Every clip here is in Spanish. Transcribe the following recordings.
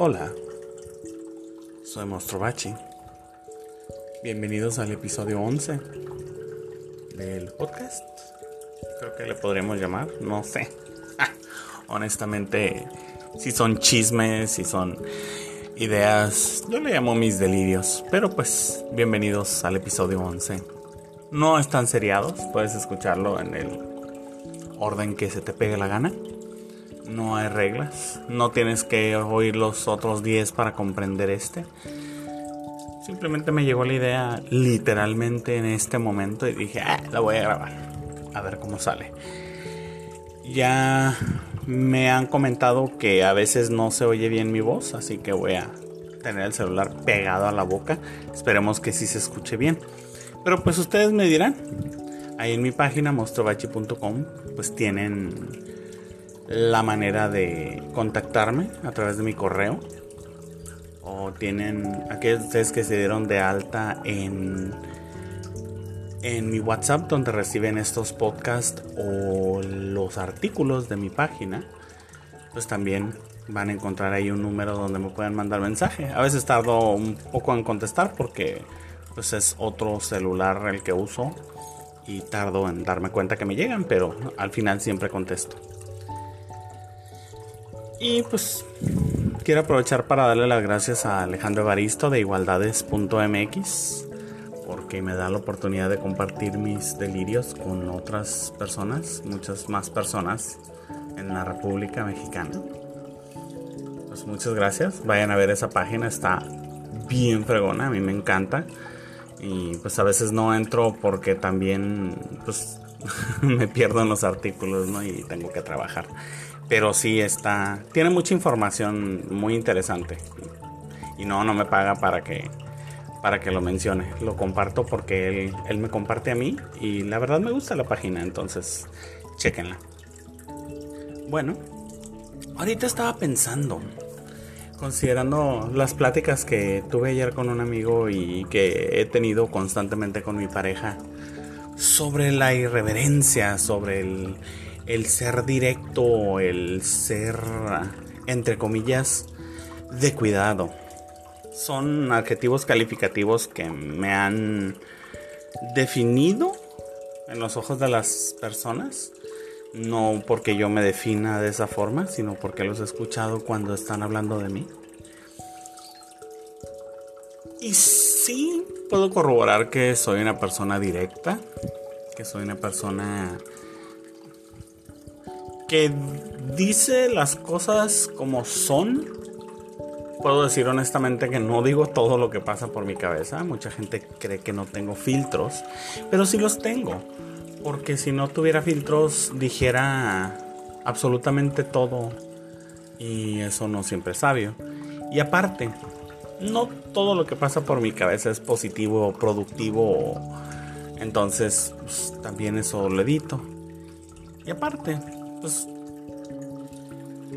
Hola, soy Monstro Bachi. Bienvenidos al episodio 11 del podcast. Creo que le podríamos llamar, no sé. Honestamente, si son chismes, si son ideas, yo le llamo mis delirios. Pero pues, bienvenidos al episodio 11. No están seriados, puedes escucharlo en el orden que se te pegue la gana. No hay reglas, no tienes que oír los otros 10 para comprender este. Simplemente me llegó la idea literalmente en este momento y dije, ah, la voy a grabar, a ver cómo sale. Ya me han comentado que a veces no se oye bien mi voz, así que voy a tener el celular pegado a la boca. Esperemos que sí se escuche bien. Pero pues ustedes me dirán. Ahí en mi página mostrobachi.com pues tienen la manera de contactarme a través de mi correo. O tienen aquellos que se dieron de alta en, en mi WhatsApp donde reciben estos podcasts o los artículos de mi página. Pues también van a encontrar ahí un número donde me pueden mandar mensaje. A veces tardo un poco en contestar porque pues es otro celular el que uso y tardo en darme cuenta que me llegan, pero al final siempre contesto. Y pues quiero aprovechar para darle las gracias a Alejandro Evaristo de igualdades.mx porque me da la oportunidad de compartir mis delirios con otras personas, muchas más personas en la República Mexicana. Pues muchas gracias, vayan a ver esa página, está bien fregona, a mí me encanta. Y pues a veces no entro porque también pues me pierdo en los artículos, ¿no? Y tengo que trabajar. Pero sí está, tiene mucha información muy interesante. Y no, no me paga para que, para que lo mencione. Lo comparto porque él, él me comparte a mí y la verdad me gusta la página, entonces chequenla. Bueno, ahorita estaba pensando, considerando las pláticas que tuve ayer con un amigo y que he tenido constantemente con mi pareja sobre la irreverencia, sobre el, el ser directo, el ser, entre comillas, de cuidado. Son adjetivos calificativos que me han definido en los ojos de las personas. No porque yo me defina de esa forma, sino porque los he escuchado cuando están hablando de mí. Y sí puedo corroborar que soy una persona directa, que soy una persona que dice las cosas como son. Puedo decir honestamente que no digo todo lo que pasa por mi cabeza. Mucha gente cree que no tengo filtros, pero sí los tengo. Porque si no tuviera filtros dijera absolutamente todo y eso no siempre es sabio. Y aparte, no todo lo que pasa por mi cabeza es positivo productivo. Entonces, pues, también eso lo edito. Y aparte, pues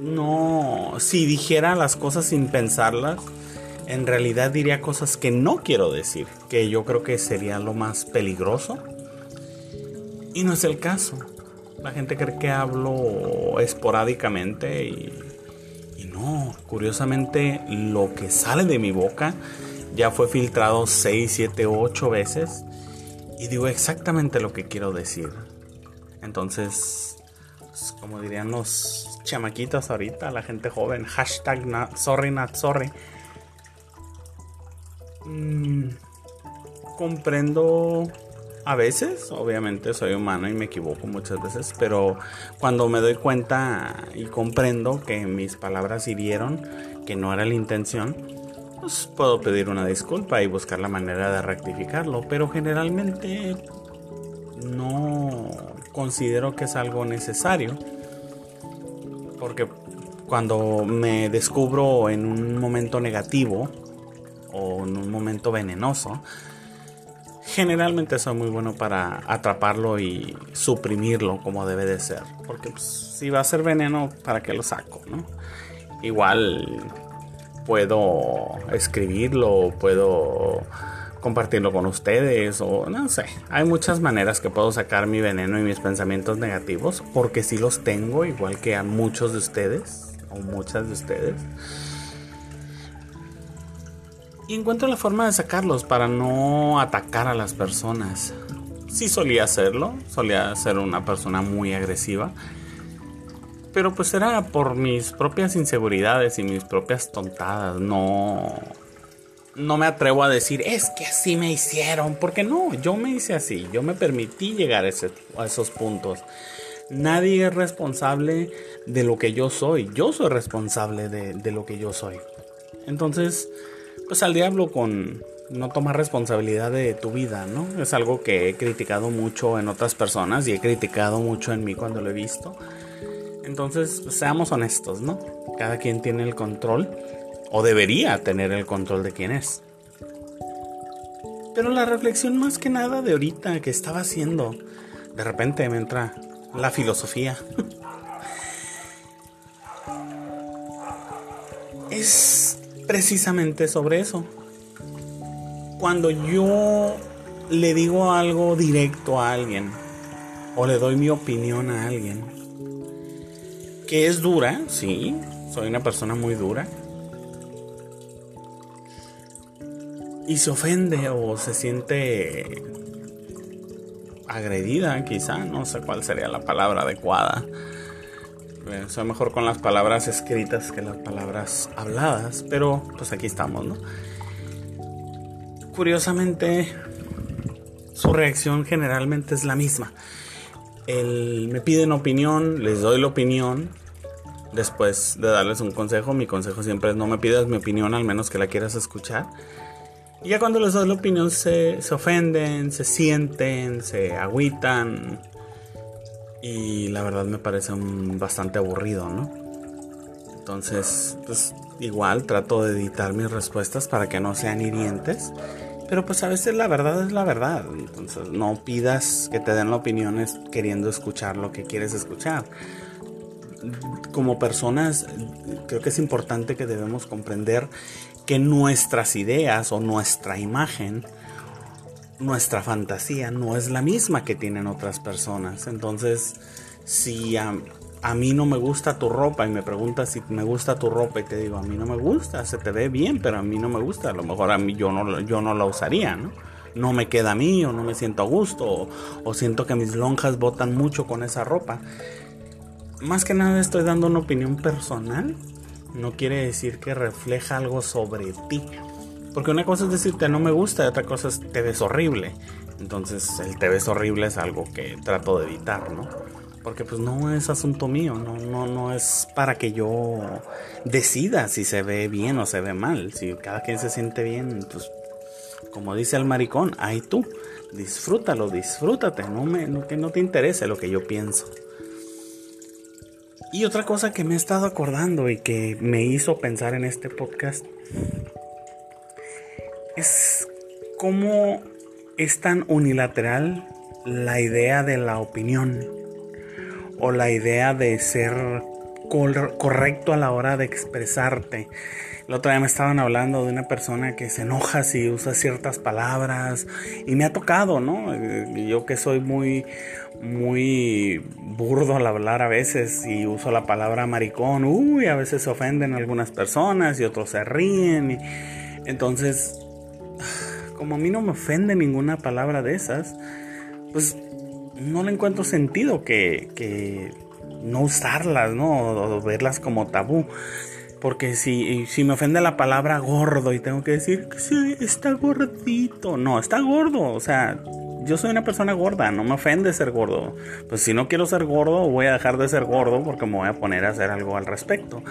no, si dijera las cosas sin pensarlas, en realidad diría cosas que no quiero decir, que yo creo que sería lo más peligroso. Y no es el caso. La gente cree que hablo esporádicamente y, y no, curiosamente lo que sale de mi boca ya fue filtrado 6, 7, 8 veces y digo exactamente lo que quiero decir. Entonces, como dirían los chamaquitos ahorita, la gente joven, hashtag sorry not sorry. Mm, comprendo a veces, obviamente soy humano y me equivoco muchas veces, pero cuando me doy cuenta y comprendo que mis palabras hirieron, que no era la intención, pues puedo pedir una disculpa y buscar la manera de rectificarlo, pero generalmente no considero que es algo necesario, porque cuando me descubro en un momento negativo o en un momento venenoso, generalmente soy muy bueno para atraparlo y suprimirlo como debe de ser. Porque pues, si va a ser veneno, ¿para qué lo saco? ¿no? Igual puedo escribirlo, puedo compartirlo con ustedes o no sé. Hay muchas maneras que puedo sacar mi veneno y mis pensamientos negativos porque sí los tengo igual que a muchos de ustedes o muchas de ustedes. Y encuentro la forma de sacarlos para no atacar a las personas. Sí solía hacerlo, solía ser una persona muy agresiva. Pero pues era por mis propias inseguridades y mis propias tontadas. No, no me atrevo a decir, es que así me hicieron. Porque no, yo me hice así. Yo me permití llegar a, esos puntos. Nadie es responsable de lo que yo soy. Yo soy responsable de, de lo que yo soy. Entonces, pues al diablo con no tomar responsabilidad de tu vida, ¿no? Es algo que he criticado mucho en otras personas y he criticado mucho en mí cuando lo he visto. Entonces, pues, seamos honestos, ¿no? Cada quien tiene el control o debería tener el control de quién es. Pero la reflexión más que nada de ahorita que estaba haciendo, de repente me entra la filosofía. es precisamente sobre eso. Cuando yo le digo algo directo a alguien o le doy mi opinión a alguien, que es dura, sí, soy una persona muy dura, y se ofende o se siente agredida, quizá, no sé cuál sería la palabra adecuada. Eh, soy mejor con las palabras escritas que las palabras habladas, pero pues aquí estamos, ¿no? Curiosamente, su reacción generalmente es la misma. El, me piden opinión, les doy la opinión. Después de darles un consejo, mi consejo siempre es no me pidas mi opinión al menos que la quieras escuchar. Y ya cuando les doy la opinión se, se ofenden, se sienten, se agüitan, y la verdad me parece un bastante aburrido, ¿no? Entonces, pues igual trato de editar mis respuestas para que no sean hirientes. Pero pues a veces la verdad es la verdad. Entonces no pidas que te den la opinión queriendo escuchar lo que quieres escuchar. Como personas, creo que es importante que debemos comprender que nuestras ideas o nuestra imagen nuestra fantasía no es la misma que tienen otras personas. Entonces, si a, mí no me gusta tu ropa y me preguntas si me gusta tu ropa y te digo, a mí no me gusta, se te ve bien, pero a mí no me gusta, a lo mejor a mí yo no, yo no la usaría, ¿no? Me queda a mí o no me siento a gusto o, o siento que mis lonjas botan mucho con esa ropa. Más que nada estoy dando una opinión personal. No quiere decir que refleja algo sobre ti. Porque una cosa es decirte no me gusta y otra cosa es te ves horrible. Entonces el te ves horrible es algo que trato de evitar, ¿no? Porque pues no es asunto mío, no, no, no es para que yo decida si se ve bien o se ve mal. Si cada quien se siente bien, pues como dice el maricón, ahí tú, disfrútalo, disfrútate, no me, no, que no te interese lo que yo pienso. Y otra cosa que me he estado acordando y que me hizo pensar en este podcast es cómo es tan unilateral la idea de la opinión o la idea de ser correcto a la hora de expresarte. La otra vez me estaban hablando de una persona que se enoja si usa ciertas palabras y me ha tocado, ¿no? Eh, yo que soy muy muy burdo al hablar a veces y uso la palabra maricón, uy, a veces se ofenden algunas personas y otros se ríen y entonces como a mí no me ofende ninguna palabra de esas, pues no le encuentro sentido que, no usarlas, ¿no? Verlas como tabú. Porque si, si me ofende la palabra gordo y tengo que decir que sí, está gordito. No, está gordo. O sea, yo soy una persona gorda, no me ofende ser gordo. Pues si no quiero ser gordo, voy a dejar de ser gordo porque me voy a poner a hacer algo al respecto.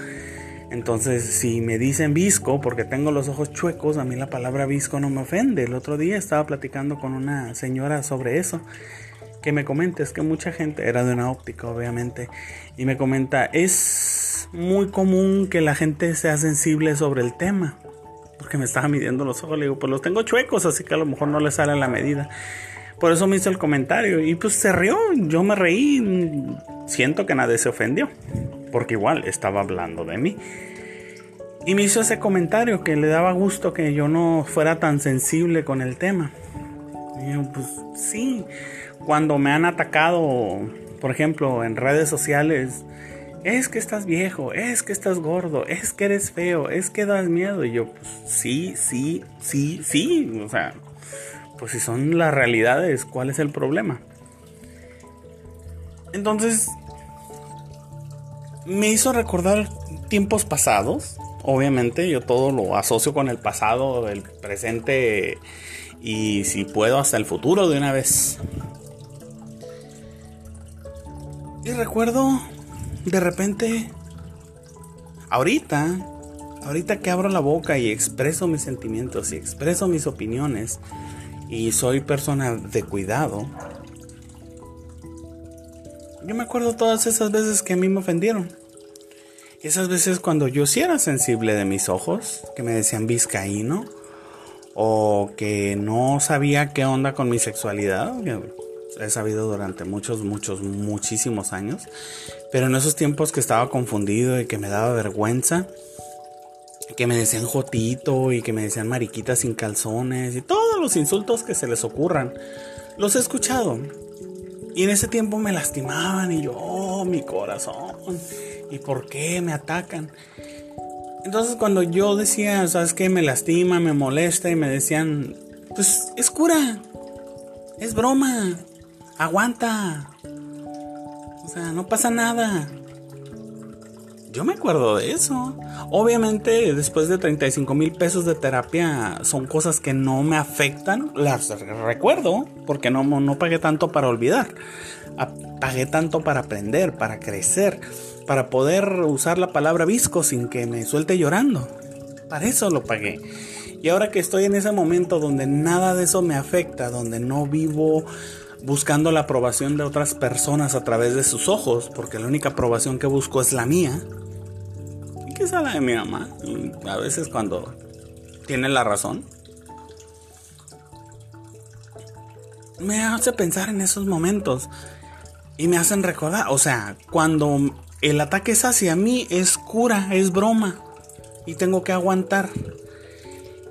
Entonces, si me dicen visco porque tengo los ojos chuecos, a mí la palabra visco no me ofende. El otro día estaba platicando con una señora sobre eso, que me comenta, es que mucha gente, era de una óptica obviamente, y me comenta, es muy común que la gente sea sensible sobre el tema, porque me estaba midiendo los ojos, le digo, pues los tengo chuecos, así que a lo mejor no le sale la medida. Por eso me hizo el comentario y pues se rió, yo me reí, siento que nadie se ofendió porque igual estaba hablando de mí. Y me hizo ese comentario que le daba gusto que yo no fuera tan sensible con el tema. Y yo, pues sí, cuando me han atacado, por ejemplo, en redes sociales, es que estás viejo, es que estás gordo, es que eres feo, es que das miedo. Y yo, pues sí, sí, sí, sí. O sea, pues si son las realidades, ¿cuál es el problema? Entonces, me hizo recordar tiempos pasados. Obviamente, yo todo lo asocio con el pasado, el presente y si puedo hasta el futuro de una vez. Y recuerdo de repente, ahorita, ahorita que abro la boca y expreso mis sentimientos y expreso mis opiniones y soy persona de cuidado, yo me acuerdo todas esas veces que a mí me ofendieron. Esas veces cuando yo sí era sensible de mis ojos, que me decían vizcaíno, o que no sabía qué onda con mi sexualidad, he sabido durante muchos, muchos, muchísimos años, pero en esos tiempos que estaba confundido y que me daba vergüenza, que me decían jotito y que me decían mariquita sin calzones y todos los insultos que se les ocurran, los he escuchado. Y en ese tiempo me lastimaban y yo, oh, mi corazón, ¿y por qué me atacan? Entonces cuando yo decía, ¿sabes qué? Me lastima, me molesta y me decían, pues es cura, es broma, aguanta. O sea, no pasa nada. Yo me acuerdo de eso. Obviamente, después de 35 mil pesos de terapia, son cosas que no me afectan. Las recuerdo, porque no, no pagué tanto para olvidar. Pagué tanto para aprender, para crecer, para poder usar la palabra visco sin que me suelte llorando. Para eso lo pagué. Y ahora que estoy en ese momento donde nada de eso me afecta, donde no vivo buscando la aprobación de otras personas a través de sus ojos, porque la única aprobación que busco es la mía. Y es la de mi mamá. a veces cuando tiene la razón. Me hace pensar en esos momentos. Y me hacen recordar, o sea, cuando el ataque es hacia mí, es cura, es broma. Y tengo que aguantar.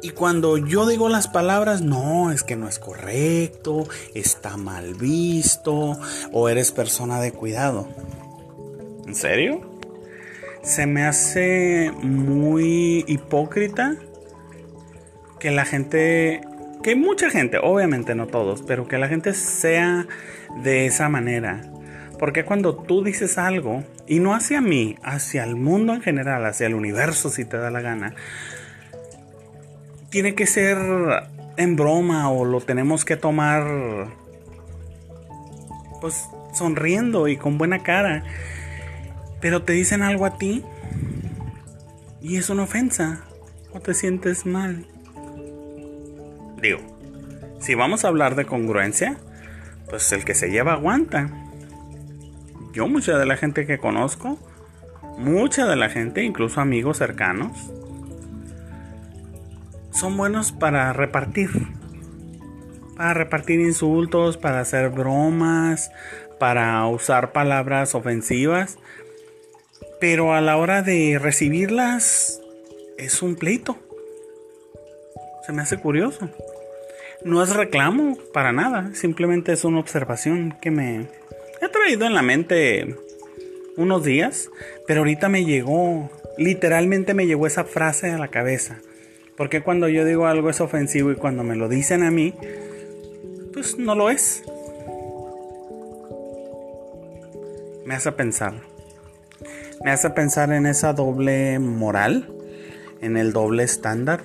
Y cuando yo digo las palabras, no, es que no es correcto, está mal visto, o eres persona de cuidado. ¿En serio? Se me hace muy hipócrita que la gente, que mucha gente, obviamente no todos, pero que la gente sea de esa manera. Porque cuando tú dices algo, y no hacia mí, hacia el mundo en general, hacia el universo si te da la gana, tiene que ser en broma o lo tenemos que tomar pues sonriendo y con buena cara. Pero te dicen algo a ti y es una ofensa o te sientes mal. Digo, si vamos a hablar de congruencia, pues el que se lleva aguanta. Yo mucha de la gente que conozco, mucha de la gente, incluso amigos cercanos, son buenos para repartir. Para repartir insultos, para hacer bromas, para usar palabras ofensivas. Pero a la hora de recibirlas es un pleito. Se me hace curioso. No es reclamo para nada, simplemente es una observación que me he traído en la mente unos días, pero ahorita me llegó, literalmente me llegó esa frase a la cabeza. Porque cuando yo digo algo es ofensivo y cuando me lo dicen a mí, pues no lo es. Me hace pensar. Me hace pensar en esa doble moral, en el doble estándar.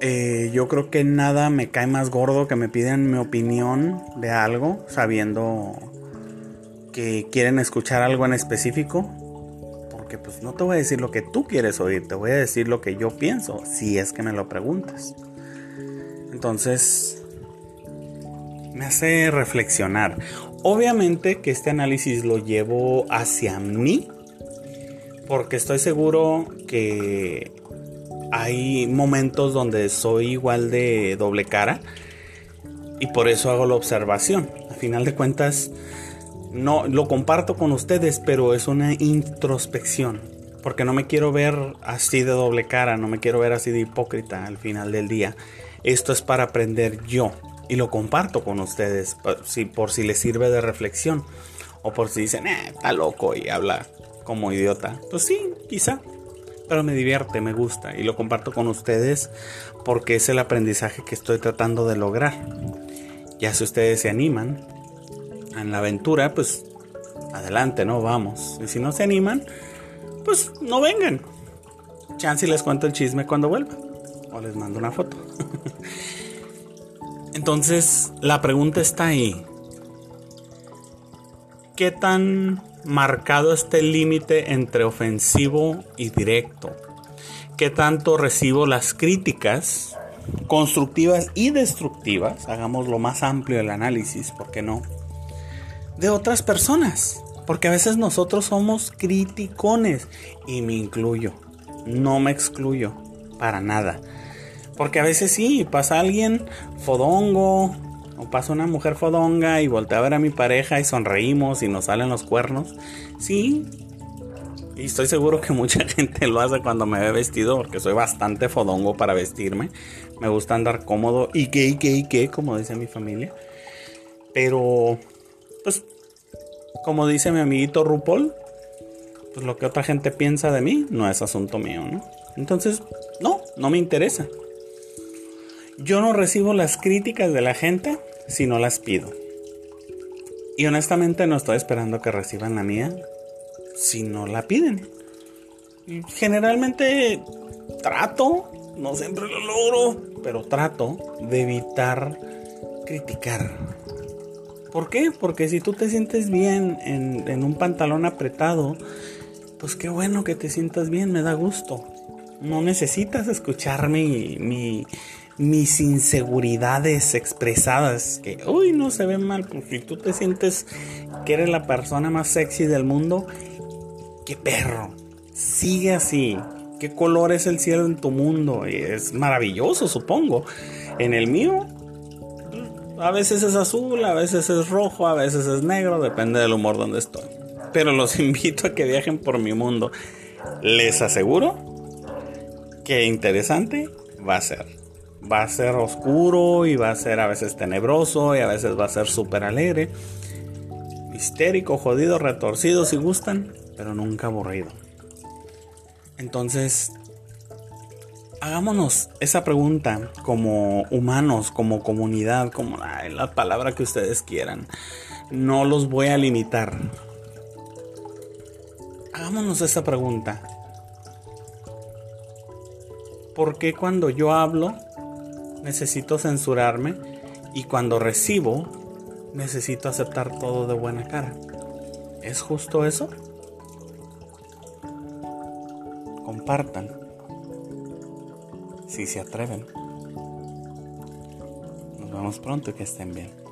Eh, yo creo que nada me cae más gordo que me piden mi opinión de algo, sabiendo que quieren escuchar algo en específico porque pues no te voy a decir lo que tú quieres oír, te voy a decir lo que yo pienso, si es que me lo preguntas. Entonces, me hace reflexionar. Obviamente que este análisis lo llevo hacia mí, porque estoy seguro que hay momentos donde soy igual de doble cara y por eso hago la observación. A final de cuentas, no lo comparto con ustedes, pero es una introspección. Porque no me quiero ver así de doble cara, no me quiero ver así de hipócrita al final del día. Esto es para aprender yo y lo comparto con ustedes por si, por si les sirve de reflexión. O por si dicen, eh, está loco y habla como idiota. Pues sí, quizá. Pero me divierte, me gusta y lo comparto con ustedes porque es el aprendizaje que estoy tratando de lograr. Ya si ustedes se animan en la aventura, pues adelante, ¿no? Vamos. Y si no se animan, pues no vengan. Chance y les cuento el chisme cuando vuelva. O les mando una foto. Entonces, la pregunta está ahí. ¿Qué tan marcado está el límite entre ofensivo y directo? ¿Qué tanto recibo las críticas constructivas y destructivas? Hagamos lo más amplio el análisis, ¿por qué no? De otras personas. Porque a veces nosotros somos criticones y me incluyo. No me excluyo para nada. Porque a veces sí, pasa alguien fodongo, o pasa una mujer fodonga y voltea a ver a mi pareja y sonreímos y nos salen los cuernos. Sí. Y estoy seguro que mucha gente lo hace cuando me ve vestido porque soy bastante fodongo para vestirme. Me gusta andar cómodo y qué, y qué, y qué, como dice mi familia. Pero, pues, como dice mi amiguito RuPaul, pues lo que otra gente piensa de mí no es asunto mío. Entonces, no, no me interesa. Yo no recibo las críticas de la gente si no las pido. Y honestamente no estoy esperando que reciban la mía si no la piden. Generalmente trato, no siempre lo logro, pero trato de evitar criticar. ¿Por qué? Porque si tú te sientes bien en, un pantalón apretado, pues qué bueno que te sientas bien, me da gusto. No necesitas escuchar mi, mis inseguridades expresadas, que, uy, no se ven mal, porque si tú te sientes que eres la persona más sexy del mundo, qué perro, sigue así, qué color es el cielo en tu mundo, es maravilloso, supongo. En el mío, a veces es azul, a veces es rojo, a veces es negro, depende del humor donde estoy. Pero los invito a que viajen por mi mundo. Les aseguro que interesante va a ser va a ser oscuro y va a ser a veces tenebroso y a veces va a ser súper alegre. Histérico, jodido, retorcido si gustan, pero nunca aburrido. Entonces, hagámonos esa pregunta como humanos, como comunidad, como la palabra que ustedes quieran. No los voy a limitar. Hagámonos esa pregunta. ¿Por qué cuando yo hablo necesito censurarme y cuando recibo necesito aceptar todo de buena cara. ¿Es justo eso? Compartan si se atreven. Nos vemos pronto y que estén bien.